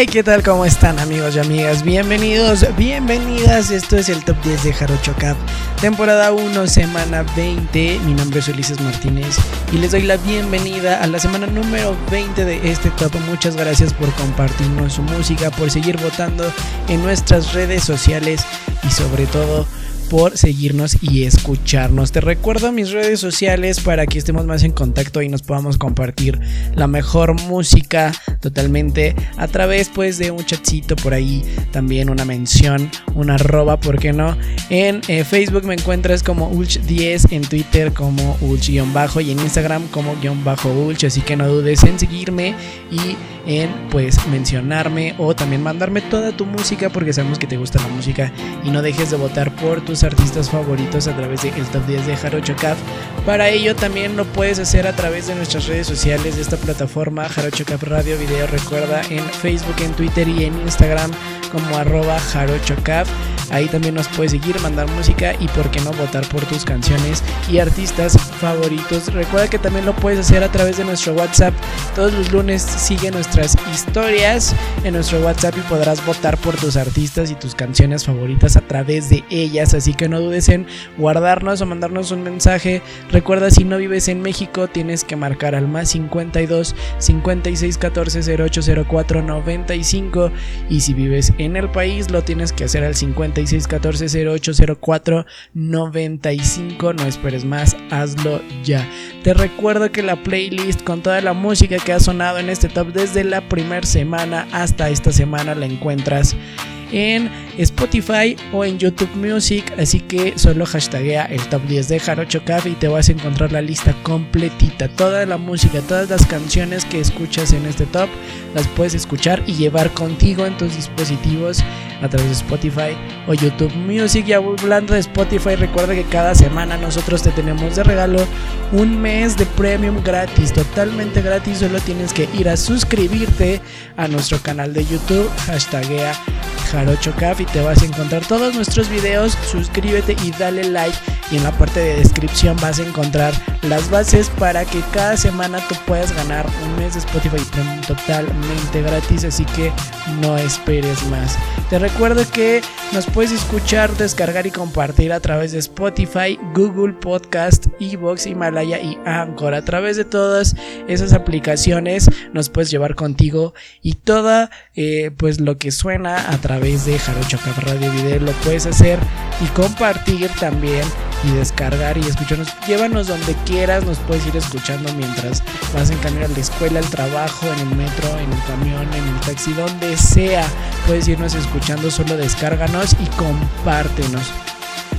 Hey, ¿qué tal? ¿Cómo están amigos y amigas? Bienvenidos, bienvenidas. Esto es el Top 10 de Jarocho Cap, temporada 1, semana 20. Mi nombre es Ulises Martínez y les doy la bienvenida a la semana número 20 de este top. Muchas gracias por compartirnos su música, por seguir votando en nuestras redes sociales y sobre todo por seguirnos y escucharnos. Te recuerdo mis redes sociales para que estemos más en contacto y nos podamos compartir la mejor música totalmente a través pues de un chatcito por ahí, también una mención, una arroba, ¿por qué no? En eh, Facebook me encuentras como Ulch10, en Twitter como Ulch-bajo y en Instagram como guion bajo Ulch, así que no dudes en seguirme y en pues mencionarme o también mandarme toda tu música porque sabemos que te gusta la música y no dejes de votar por tus artistas favoritos a través de el top 10 de Jarocho Caf. Para ello también lo puedes hacer a través de nuestras redes sociales de esta plataforma Jarocho Caf Radio Video. Recuerda en Facebook, en Twitter y en Instagram como arroba jarochocaf. Ahí también nos puedes seguir, mandar música y por qué no votar por tus canciones y artistas Recuerda que también lo puedes hacer a través de nuestro WhatsApp. Todos los lunes sigue nuestras historias en nuestro WhatsApp y podrás votar por tus artistas y tus canciones favoritas a través de ellas. Así que no dudes en guardarnos o mandarnos un mensaje. Recuerda si no vives en México tienes que marcar al más 52 56 14 08 04 95 y si vives en el país lo tienes que hacer al 56 14 08 04 95. No esperes más, hazlo ya. Te recuerdo que la playlist con toda la música que ha sonado en este top desde la primera semana hasta esta semana la encuentras en Spotify o en YouTube Music. Así que solo hashtaguea el top 10 de Jarocho Café y te vas a encontrar la lista completita. Toda la música, todas las canciones que escuchas en este top las puedes escuchar y llevar contigo en tus dispositivos a través de Spotify o YouTube Music. Y hablando de Spotify, recuerda que cada semana nosotros te tenemos de regalo un mes de premium gratis, totalmente gratis. Solo tienes que ir a suscribirte a nuestro canal de YouTube, hashtaguea Jarocho Caf y te vas a encontrar todos nuestros videos. Suscríbete y dale like. Y en la parte de descripción vas a encontrar las bases para que cada semana tú puedas ganar un mes de Spotify Premium totalmente gratis. Así que no esperes más. Te recuerdo que nos puedes escuchar, descargar y compartir a través de Spotify, Google Podcast, Evox, Himalaya y Anchor. A través de todas esas aplicaciones nos puedes llevar contigo y toda eh, pues lo que suena a través de Jarocho Cap Radio Video lo puedes hacer y compartir también y descargar y escucharnos. Llévanos donde quieras, nos puedes ir escuchando mientras vas en camino a la escuela, al trabajo, en el metro, en el camión, en el taxi, donde sea. Puedes irnos escuchando, solo descárganos y compártenos.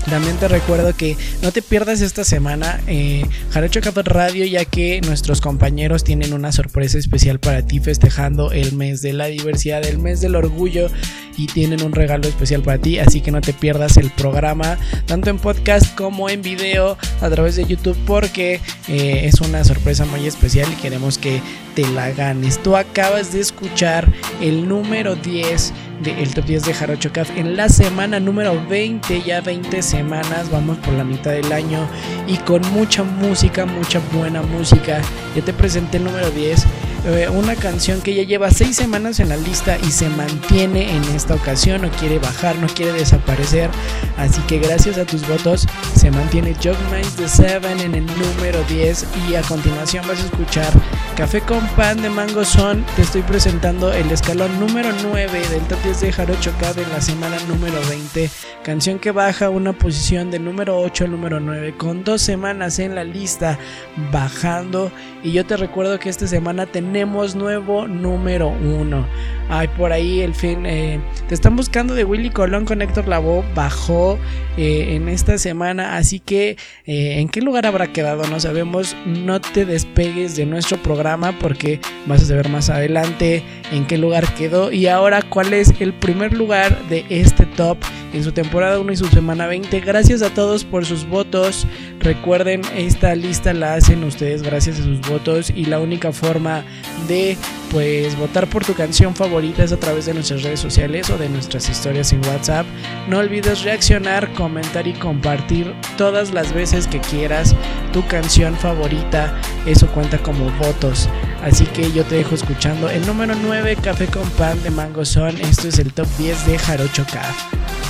También te recuerdo que no te pierdas esta semana eh, Jarocho Radio ya que nuestros compañeros tienen una sorpresa especial para ti festejando el mes de la diversidad, el mes del orgullo y tienen un regalo especial para ti, así que no te pierdas el programa tanto en podcast como en video a través de YouTube porque eh, es una sorpresa muy especial y queremos que te la ganes. Tú acabas de escuchar el número 10 del top 10 de Jarocho Caf en la semana número 20, ya 20 semanas, vamos por la mitad del año y con mucha música, mucha buena música. Ya te presenté el número 10 eh, una canción que ya lleva seis semanas en la lista y se mantiene en esta ocasión, no quiere bajar, no quiere desaparecer. Así que gracias a tus votos se mantiene Jog Minds The Seven en el número 10 y a continuación vas a escuchar Café con Pan de Mango Son. Te estoy presentando el escalón número 9 del top 10 de Jarocho Cab en la semana número 20. Canción que baja una posición de número 8 al número 9 con dos semanas en la lista bajando. Y yo te recuerdo que esta semana tenemos nuevo número uno. Ay, por ahí el fin. Eh, te están buscando de Willy Colón con Héctor Lavoe. Bajó eh, en esta semana. Así que, eh, ¿en qué lugar habrá quedado? No sabemos. No te despegues de nuestro programa porque vas a saber más adelante en qué lugar quedó. Y ahora, ¿cuál es el primer lugar de este top en su temporada 1 y su semana 20? Gracias a todos por sus votos. Recuerden, esta lista la hacen ustedes gracias a sus votos. Y la única forma de pues votar por tu canción favorita es a través de nuestras redes sociales o de nuestras historias en WhatsApp. No olvides reaccionar, comentar y compartir todas las veces que quieras tu canción favorita. Eso cuenta como votos. Así que yo te dejo escuchando el número 9 Café con Pan de Mango Son. Esto es el top 10 de Jarocho Caf.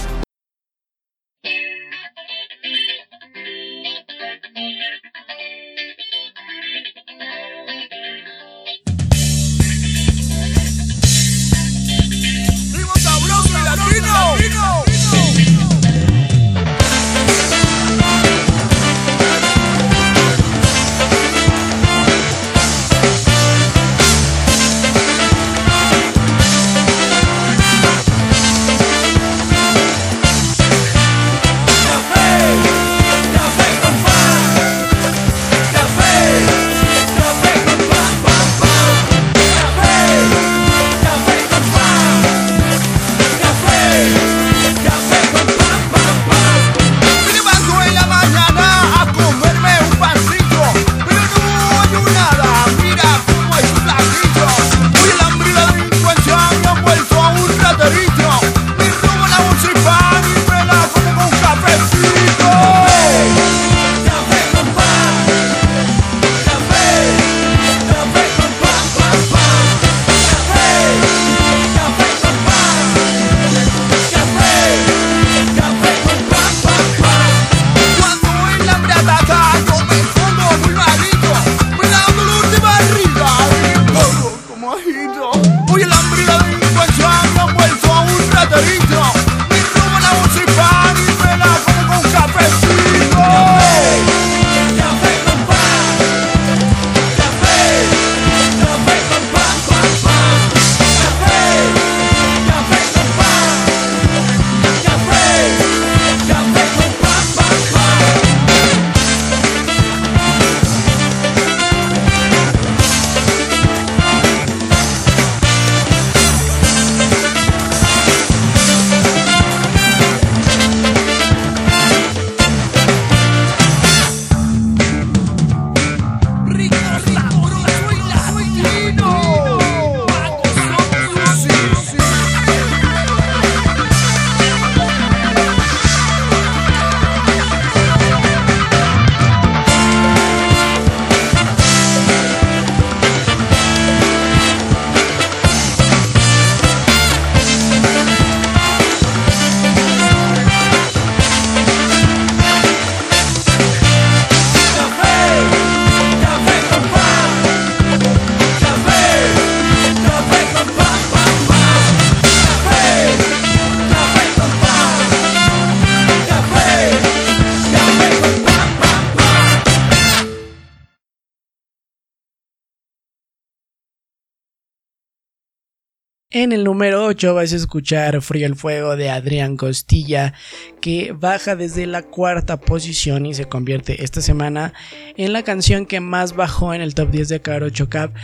En el número 8 vais a escuchar Frío el Fuego de Adrián Costilla, que baja desde la cuarta posición y se convierte esta semana en la canción que más bajó en el top 10 de Caro Chocap.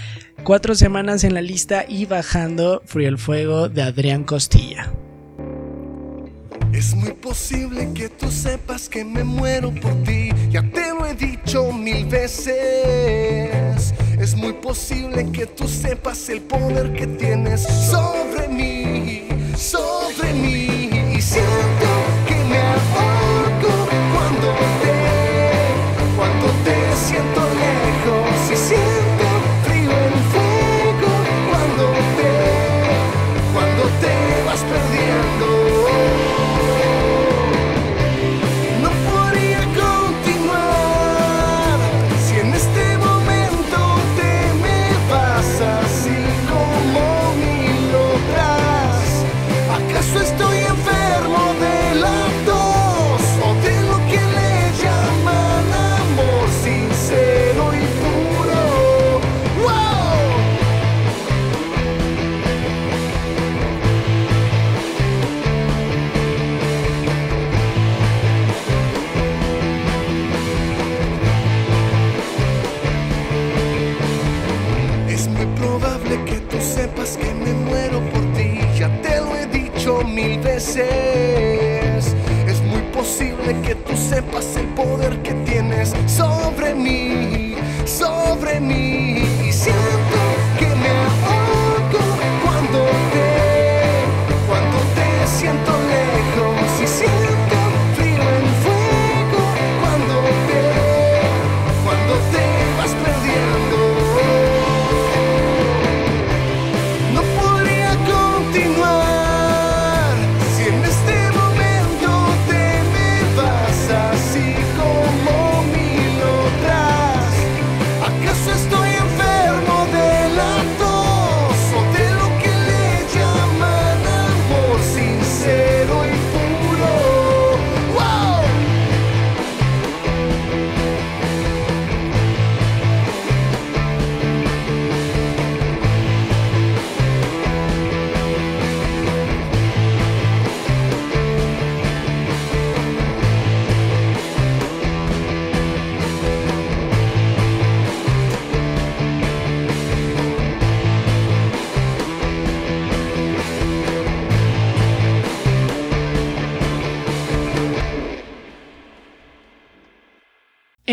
Cuatro semanas en la lista y bajando Frío el Fuego de Adrián Costilla. Es muy posible que tú sepas que me muero por ti, ya te lo he dicho mil veces. Es muy posible que tú sepas el poder que tienes sobre mí, sobre mí. Es muy posible que tú sepas el poder que tienes sobre mí,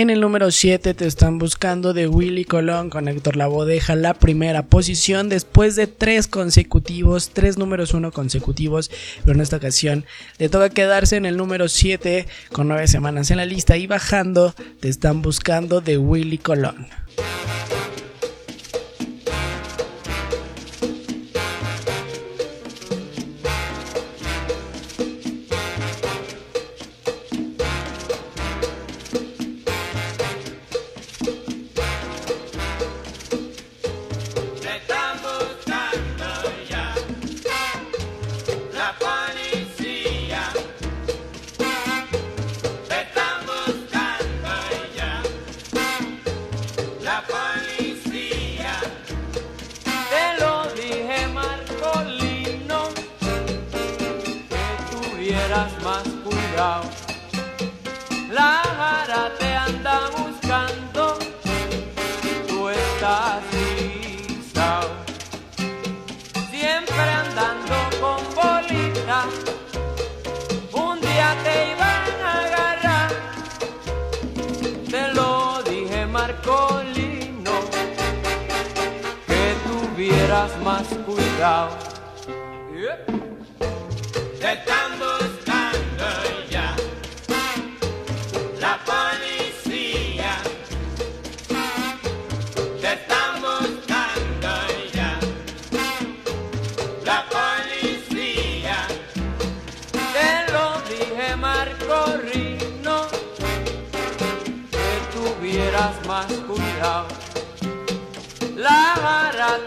En el número 7 te están buscando de Willy Colón con Héctor Lavoe deja la primera posición después de tres consecutivos, tres números uno consecutivos, pero en esta ocasión le toca quedarse en el número 7 con nueve semanas en la lista y bajando te están buscando de Willy Colón. Que tuvieras más cuidado. La vara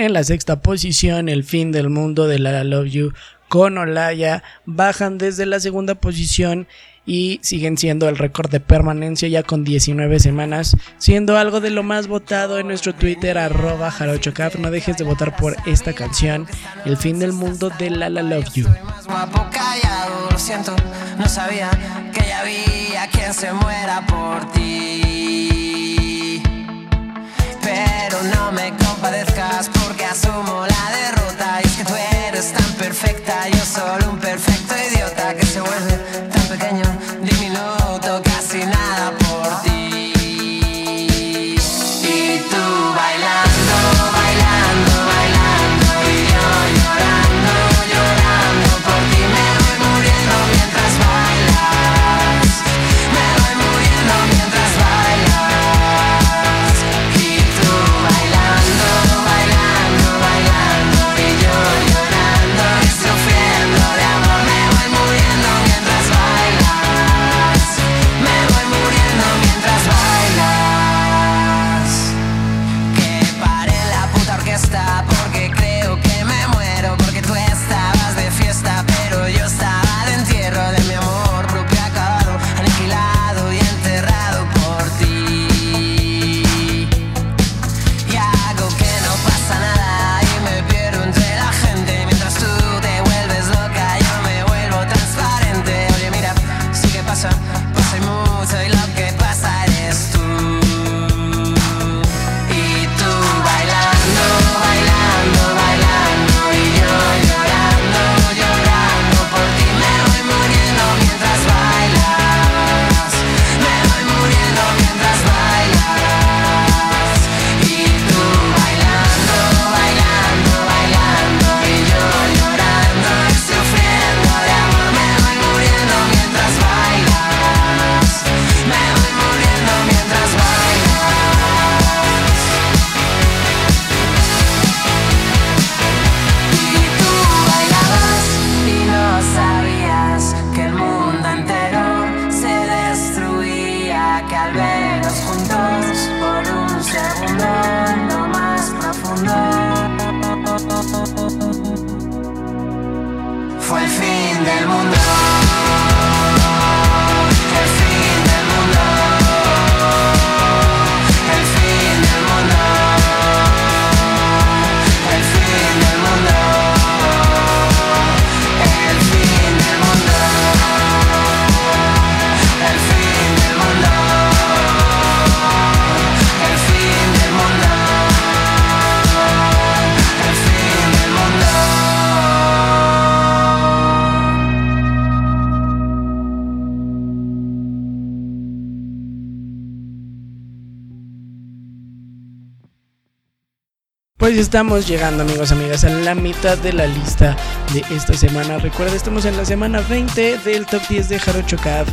En la sexta posición, El fin del mundo de La Love You con Olaya bajan desde la segunda posición y siguen siendo el récord de permanencia ya con 19 semanas, siendo algo de lo más votado en nuestro Twitter arroba jarochocaf. No dejes de votar por esta canción, El fin del mundo de La La Love You. Pero no me compadezcas porque asumo la derrota. Y es que tú eres tan perfecta, yo solo un perfecto idiota Pues estamos llegando amigos, amigas, a la mitad de la lista de esta semana. Recuerda, estamos en la semana 20 del top 10 de Jarocho Cat.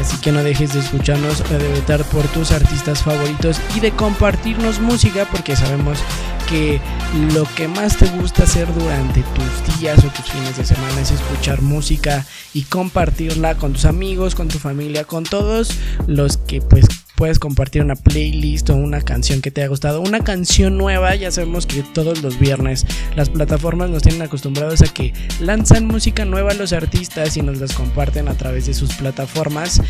Así que no dejes de escucharnos de votar por tus artistas favoritos y de compartirnos música porque sabemos que lo que más te gusta hacer durante tus días o tus fines de semana es escuchar música y compartirla con tus amigos, con tu familia, con todos los que pues puedes compartir una playlist o una canción que te haya gustado, una canción nueva. Ya sabemos que todos los viernes las plataformas nos tienen acostumbrados a que lanzan música nueva a los artistas y nos las comparten a través de sus plataformas,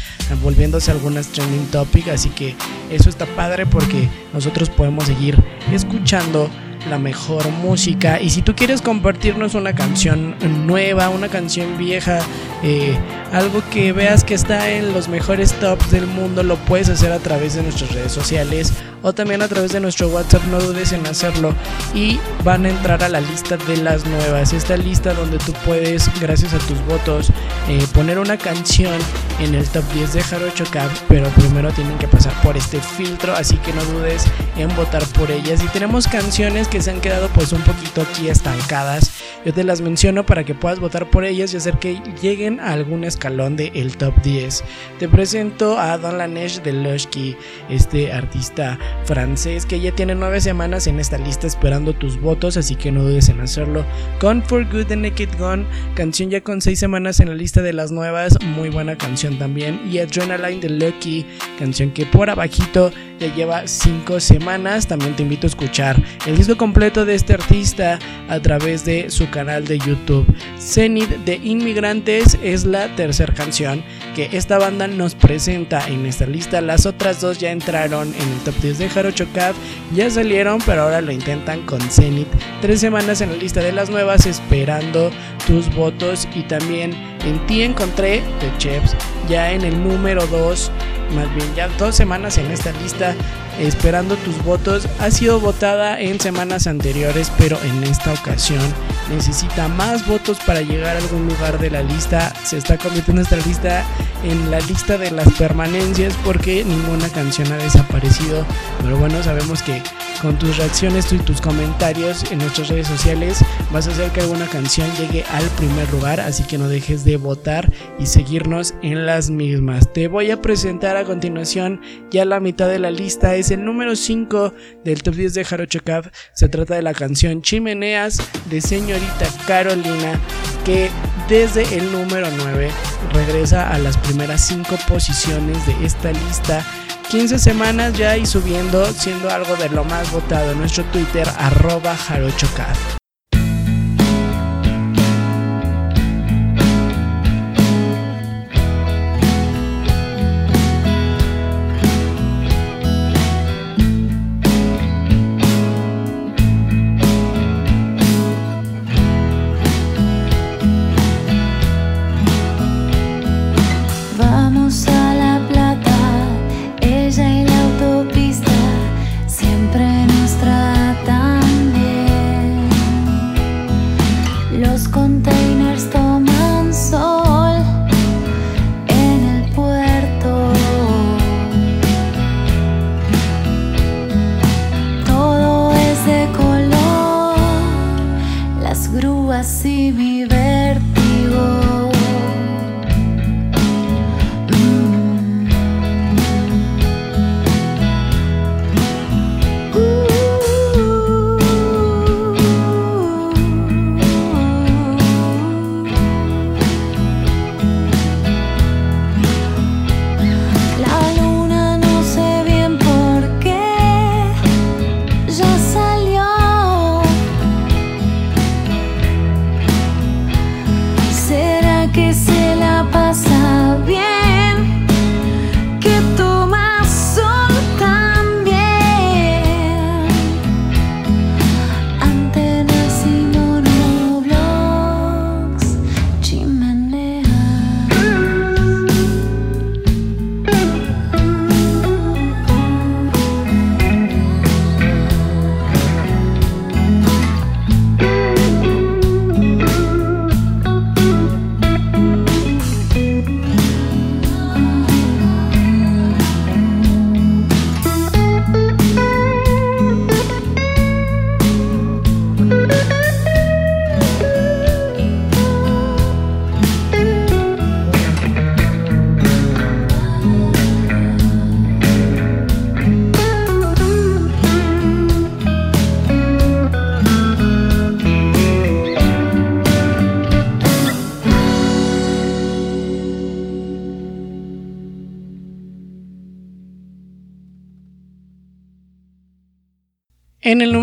volviéndose algunas trending topic. Así que eso está padre porque nosotros podemos seguir escuchando la mejor música. Y si tú quieres compartirnos una canción nueva, una canción vieja, eh, algo que veas que está en los mejores tops del mundo, lo puedes hacer a través de nuestras redes sociales o también a través de nuestro WhatsApp. No dudes en hacerlo y van a entrar a la lista de las nuevas. Esta lista donde tú puedes, gracias a tus votos, eh, poner una canción en el top 10 de Jarocho Cap, pero primero tienen que pasar por este filtro, así que no dudes en votar por ellas. Y tenemos canciones que se han quedado pues un poquito aquí estancadas. Yo te las menciono para que puedas votar por ellas y hacer que lleguen a algún escalón del el top 10. Te presento a Don Laneige de Lushki, este artista francés que ya tiene nueve semanas en esta lista esperando tus votos, así que no dudes en hacerlo. Con For Good the Naked Gun, canción ya con seis semanas en la lista de las nuevas, muy buena canción también. Y Adrenaline de Lucky, canción que por abajito lleva 5 semanas. También te invito a escuchar el disco completo de este artista a través de su canal de YouTube. Zenith de Inmigrantes es la tercera canción que esta banda nos presenta en esta lista. Las otras dos ya entraron en el top 10 de Jarocho Caf, ya salieron, pero ahora lo intentan con Zenith. Tres semanas en la lista de las nuevas esperando tus votos y también en ti encontré de Chefs ya en el número 2 más bien ya dos semanas en esta lista esperando tus votos. Ha sido votada en semanas anteriores, pero en esta ocasión necesita más votos para llegar a algún lugar de la lista. Se está convirtiendo esta lista en la lista de las permanencias porque ninguna canción ha desaparecido. Pero bueno, sabemos que con tus reacciones y tus comentarios en nuestras redes sociales vas a hacer que alguna canción llegue al primer lugar, así que no dejes de votar y seguirnos en las mismas. Te voy a presentar a continuación ya la mitad de la lista, es el número 5 del top 10 de Jarocho Caf. Se trata de la canción Chimeneas de señorita Carolina que desde el número 9 regresa a las primeras 5 posiciones de esta lista 15 semanas ya y subiendo, siendo algo de lo más votado en nuestro Twitter, arroba.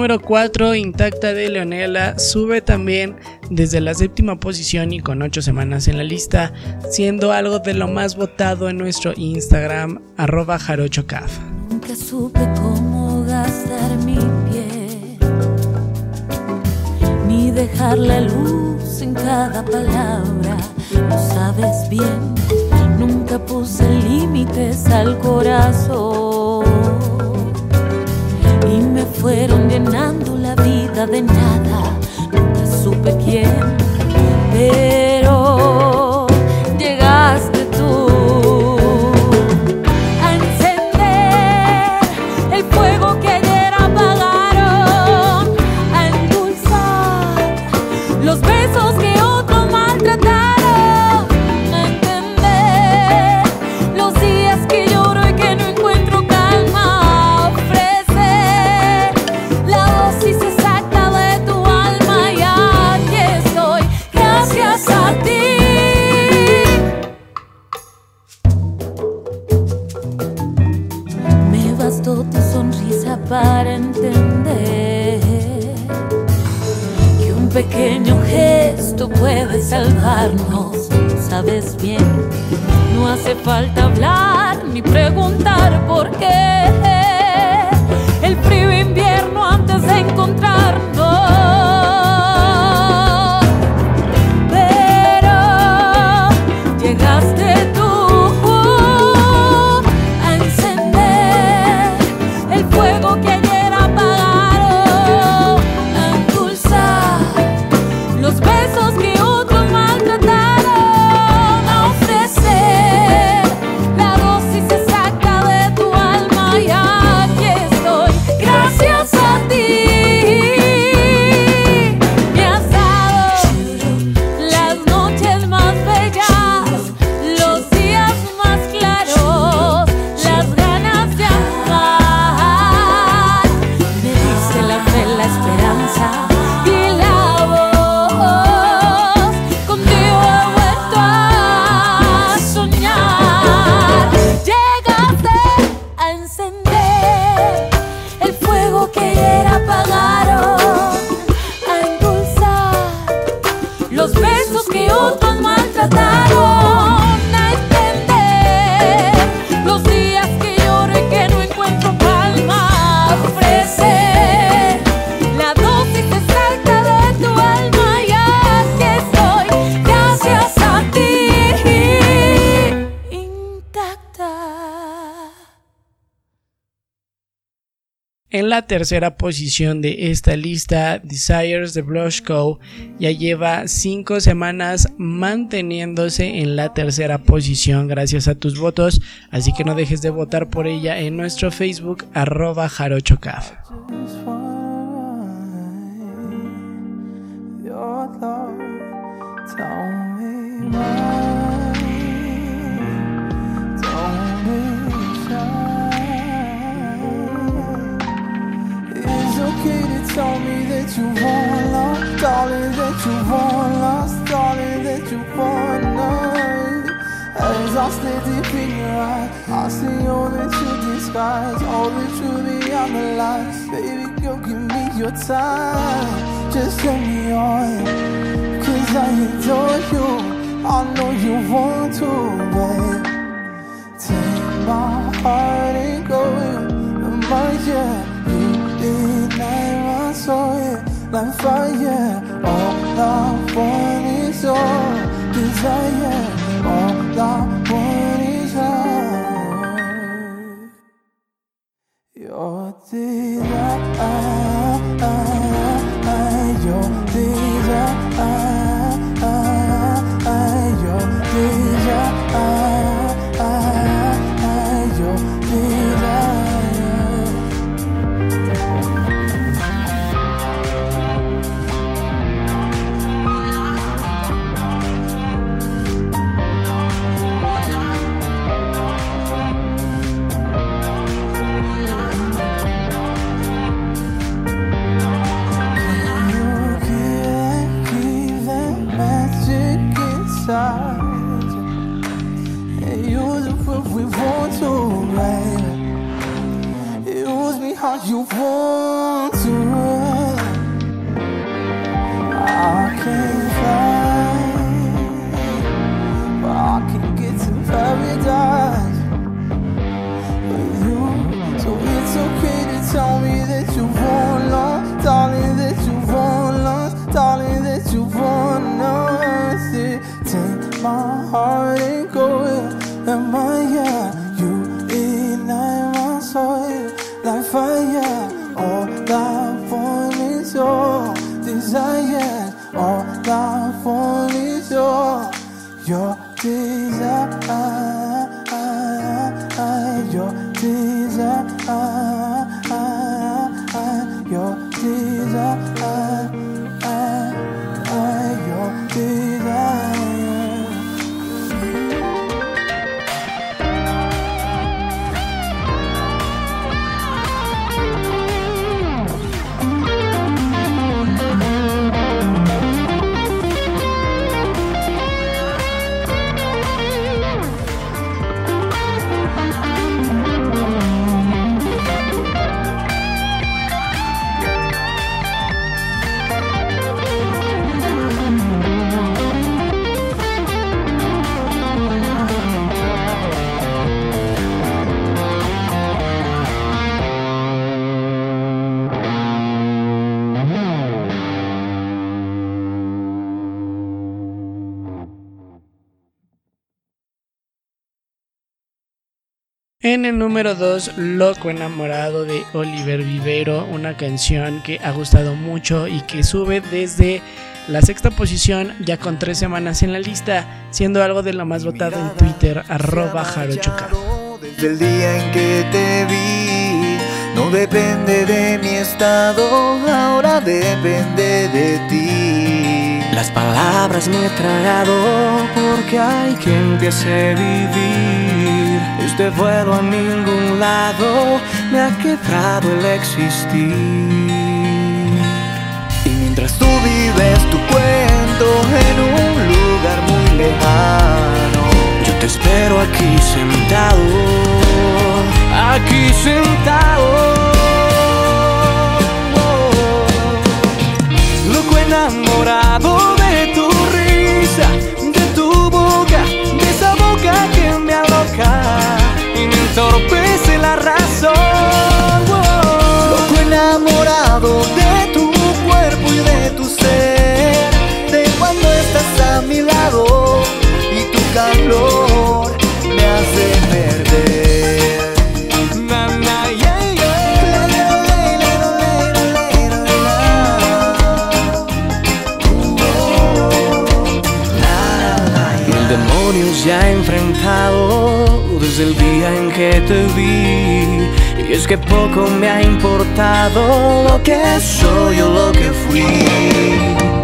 Número 4, Intacta de Leonela, sube también desde la séptima posición y con 8 semanas en la lista, siendo algo de lo más votado en nuestro Instagram, arroba jarochocaf. Nunca supe cómo gastar mi pie, ni dejar la luz en cada palabra. Lo sabes bien, nunca puse límites al corazón. Fueron llenando la vida de nada, nunca supe quién, pero tercera posición de esta lista, Desires de Blush Co. ya lleva 5 semanas manteniéndose en la tercera posición gracias a tus votos, así que no dejes de votar por ella en nuestro Facebook arroba jarochocaf. Tell me that you want love, darling, that you want love, darling, that you want love. As I stare deep in your eyes, I see all that you disguise, all the truth beyond the lies. Baby girl, give me your time, just let me on. Cause I adore you, I know you want to, babe. Take my heart and go in my yeah. Yeah. like fire. All I want is your desire. All I want inside. And use it if we want to, baby. Use me how you want to. I can't fly, En el número 2, Loco enamorado de Oliver Vivero, una canción que ha gustado mucho y que sube desde la sexta posición ya con tres semanas en la lista, siendo algo de lo más votado en Twitter, arroba jarochuca. Desde el día en que te vi, no depende de mi estado, ahora depende de ti. Las palabras me he tragado porque hay que empiece a vivir. Este vuelo a ningún lado me ha quebrado el existir. Y mientras tú vives tu cuento en un lugar muy lejano, Yo te espero aquí sentado, aquí sentado. Loco enamorado de tu entorpece la razón. loco enamorado de tu cuerpo y de tu ser, que poco me ha importado lo que soy o lo que fui.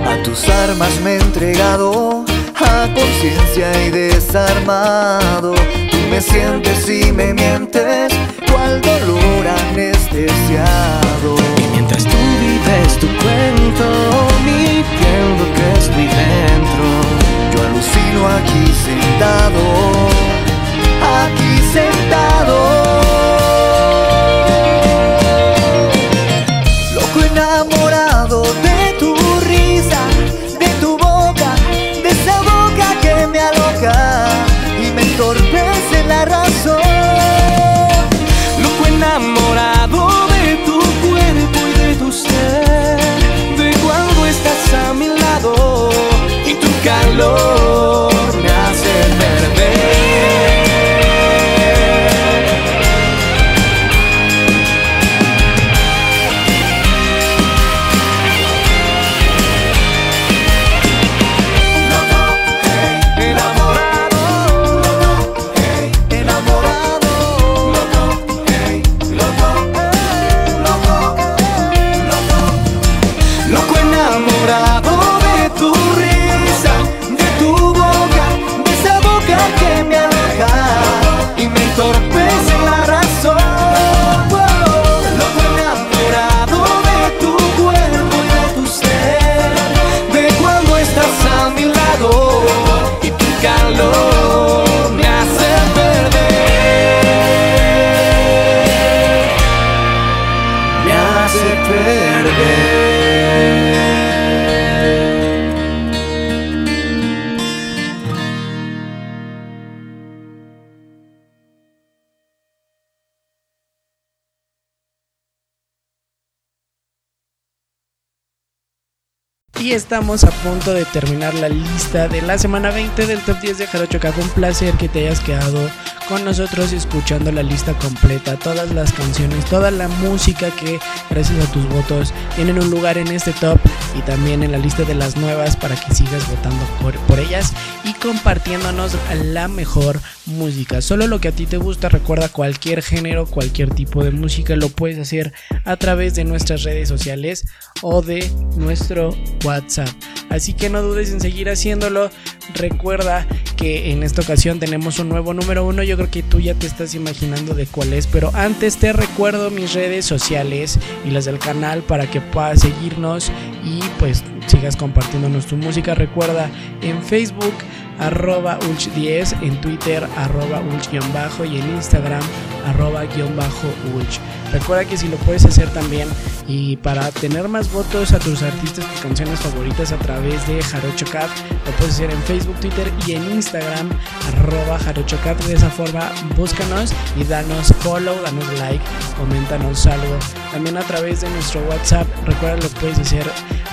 A tus armas me he entregado, a conciencia y desarmado. Tú me sientes y me mientes, cual dolor anestesiado. Y mientras tú vives tu cuento, mintiendo que estoy dentro. Yo alucino aquí sentado, estamos a punto de terminar la lista de la semana 20 del top 10 de Jarocho Fue un placer que te hayas quedado con nosotros escuchando la lista completa, todas las canciones, toda la música que gracias a tus votos tienen un lugar en este top y también en la lista de las nuevas para que sigas votando por, por ellas y compartiéndonos la mejor música. Solo lo que a ti te gusta, recuerda cualquier género, cualquier tipo de música lo puedes hacer a través de nuestras redes sociales o de nuestro WhatsApp. Así que no dudes en seguir haciéndolo. Recuerda que en esta ocasión tenemos un nuevo número uno. Yo creo que tú ya te estás imaginando de cuál es. Pero antes te recuerdo mis redes sociales y las del canal para que puedas seguirnos y pues sigas compartiéndonos tu música. Recuerda en Facebook arroba ulch10, en Twitter arroba ulch-bajo y en Instagram arroba guion bajo ulch. Recuerda que si lo puedes hacer también y para tener más votos a tus artistas y canciones favoritas a través de Jarocho Cat, lo puedes hacer en Facebook, Twitter y en Instagram, arroba Jarocho Cat. De esa forma, búscanos y danos follow, danos like, coméntanos algo. También a través de nuestro WhatsApp, recuerda lo puedes hacer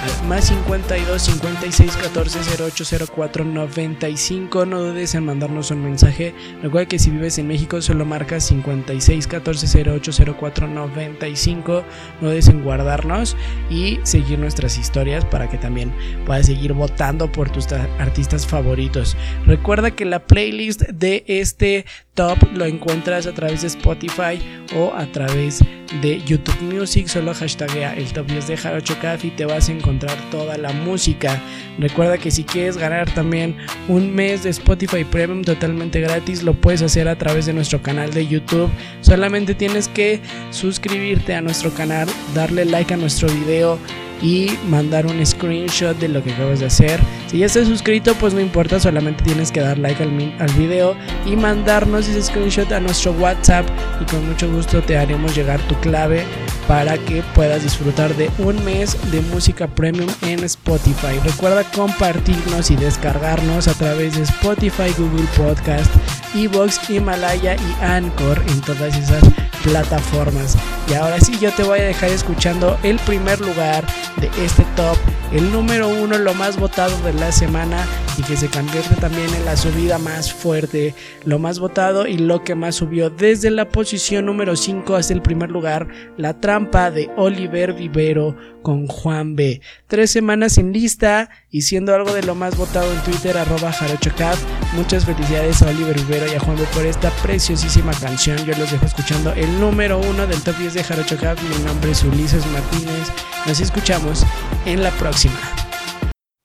al más 52 56 14 08 04 95. No dudes en mandarnos un mensaje. Recuerda que si vives en México, solo marcas 56 14 08 04 95. No dudes en guardarnos y seguir nuestras historias para que también puedas seguir votando por tus ta- artistas favoritos. Recuerda que la playlist de este top lo encuentras a través de Spotify o a través de YouTube Music. Solo hashtaguea el top 10 de Jarocho Caf y te vas a encontrar toda la música. Recuerda que si quieres ganar también un mes de Spotify Premium totalmente gratis, lo puedes hacer a través de nuestro canal de YouTube. Solamente tienes que suscribirte a nuestro canal, darle like a nuestro video y mandar un screenshot de lo que acabas de hacer. Si ya estás suscrito, pues no importa, solamente tienes que dar like al, al video y mandarnos ese screenshot a nuestro WhatsApp y con mucho gusto te haremos llegar tu clave para que puedas disfrutar de un mes de música premium en Spotify. Recuerda compartirnos y descargarnos a través de Spotify, Google Podcast, Evox, Himalaya y Anchor en todas esas plataformas. Y ahora sí, yo te voy a dejar escuchando el primer lugar de este top, el número uno, lo más votado de la semana y que se convierte también en la subida más fuerte, lo más votado y lo que más subió desde la posición número 5 hasta el primer lugar, La trampa de Oliver Vivero con Juan B. Tres semanas en lista y siendo algo de lo más votado en Twitter, arroba jarochocat. Muchas felicidades a Oliver Vivero y a Juan B por esta preciosísima canción. Yo los dejo escuchando el número uno del top 10 de Jarochocat. Mi nombre es Ulises Martínez. Nos escuchamos en la próxima.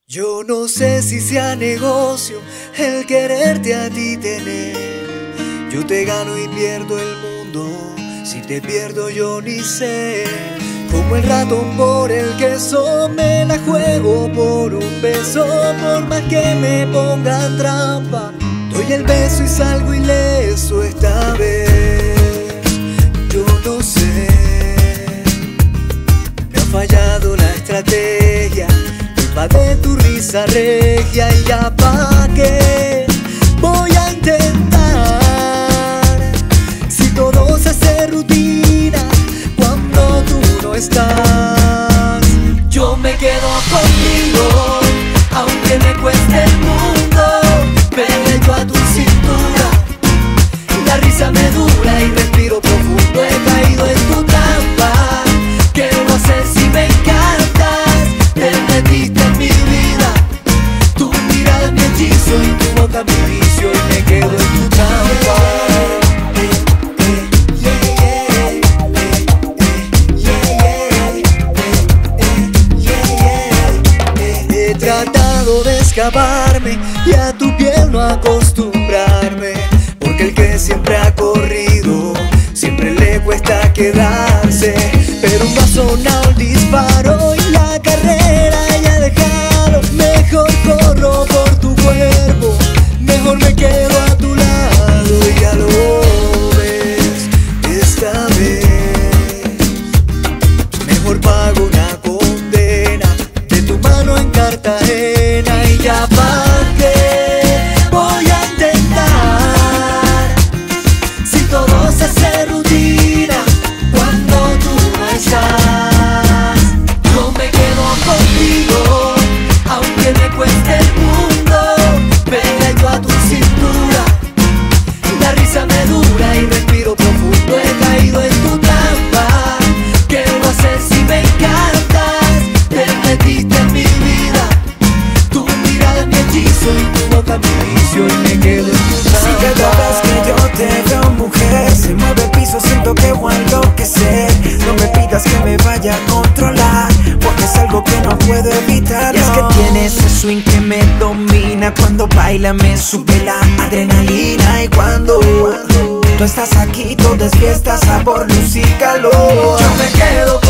Yo no sé si sea negocio el quererte a ti tener. Yo te gano y pierdo el mundo. Si te pierdo yo ni sé. Como el ratón por el queso me la juego por un beso. Por más que me pongan trampa, doy el beso y salgo ileso esta vez. Yo no sé. Me ha fallado la estrategia de tu risa regia y ya pa' qué Voy a intentar. Si todo se hace rutina Cuando tú no estás Yo me quedo contigo Aunque me cueste el tú estás aquí todo es fiesta, sabor, luz y calor Yo me quedo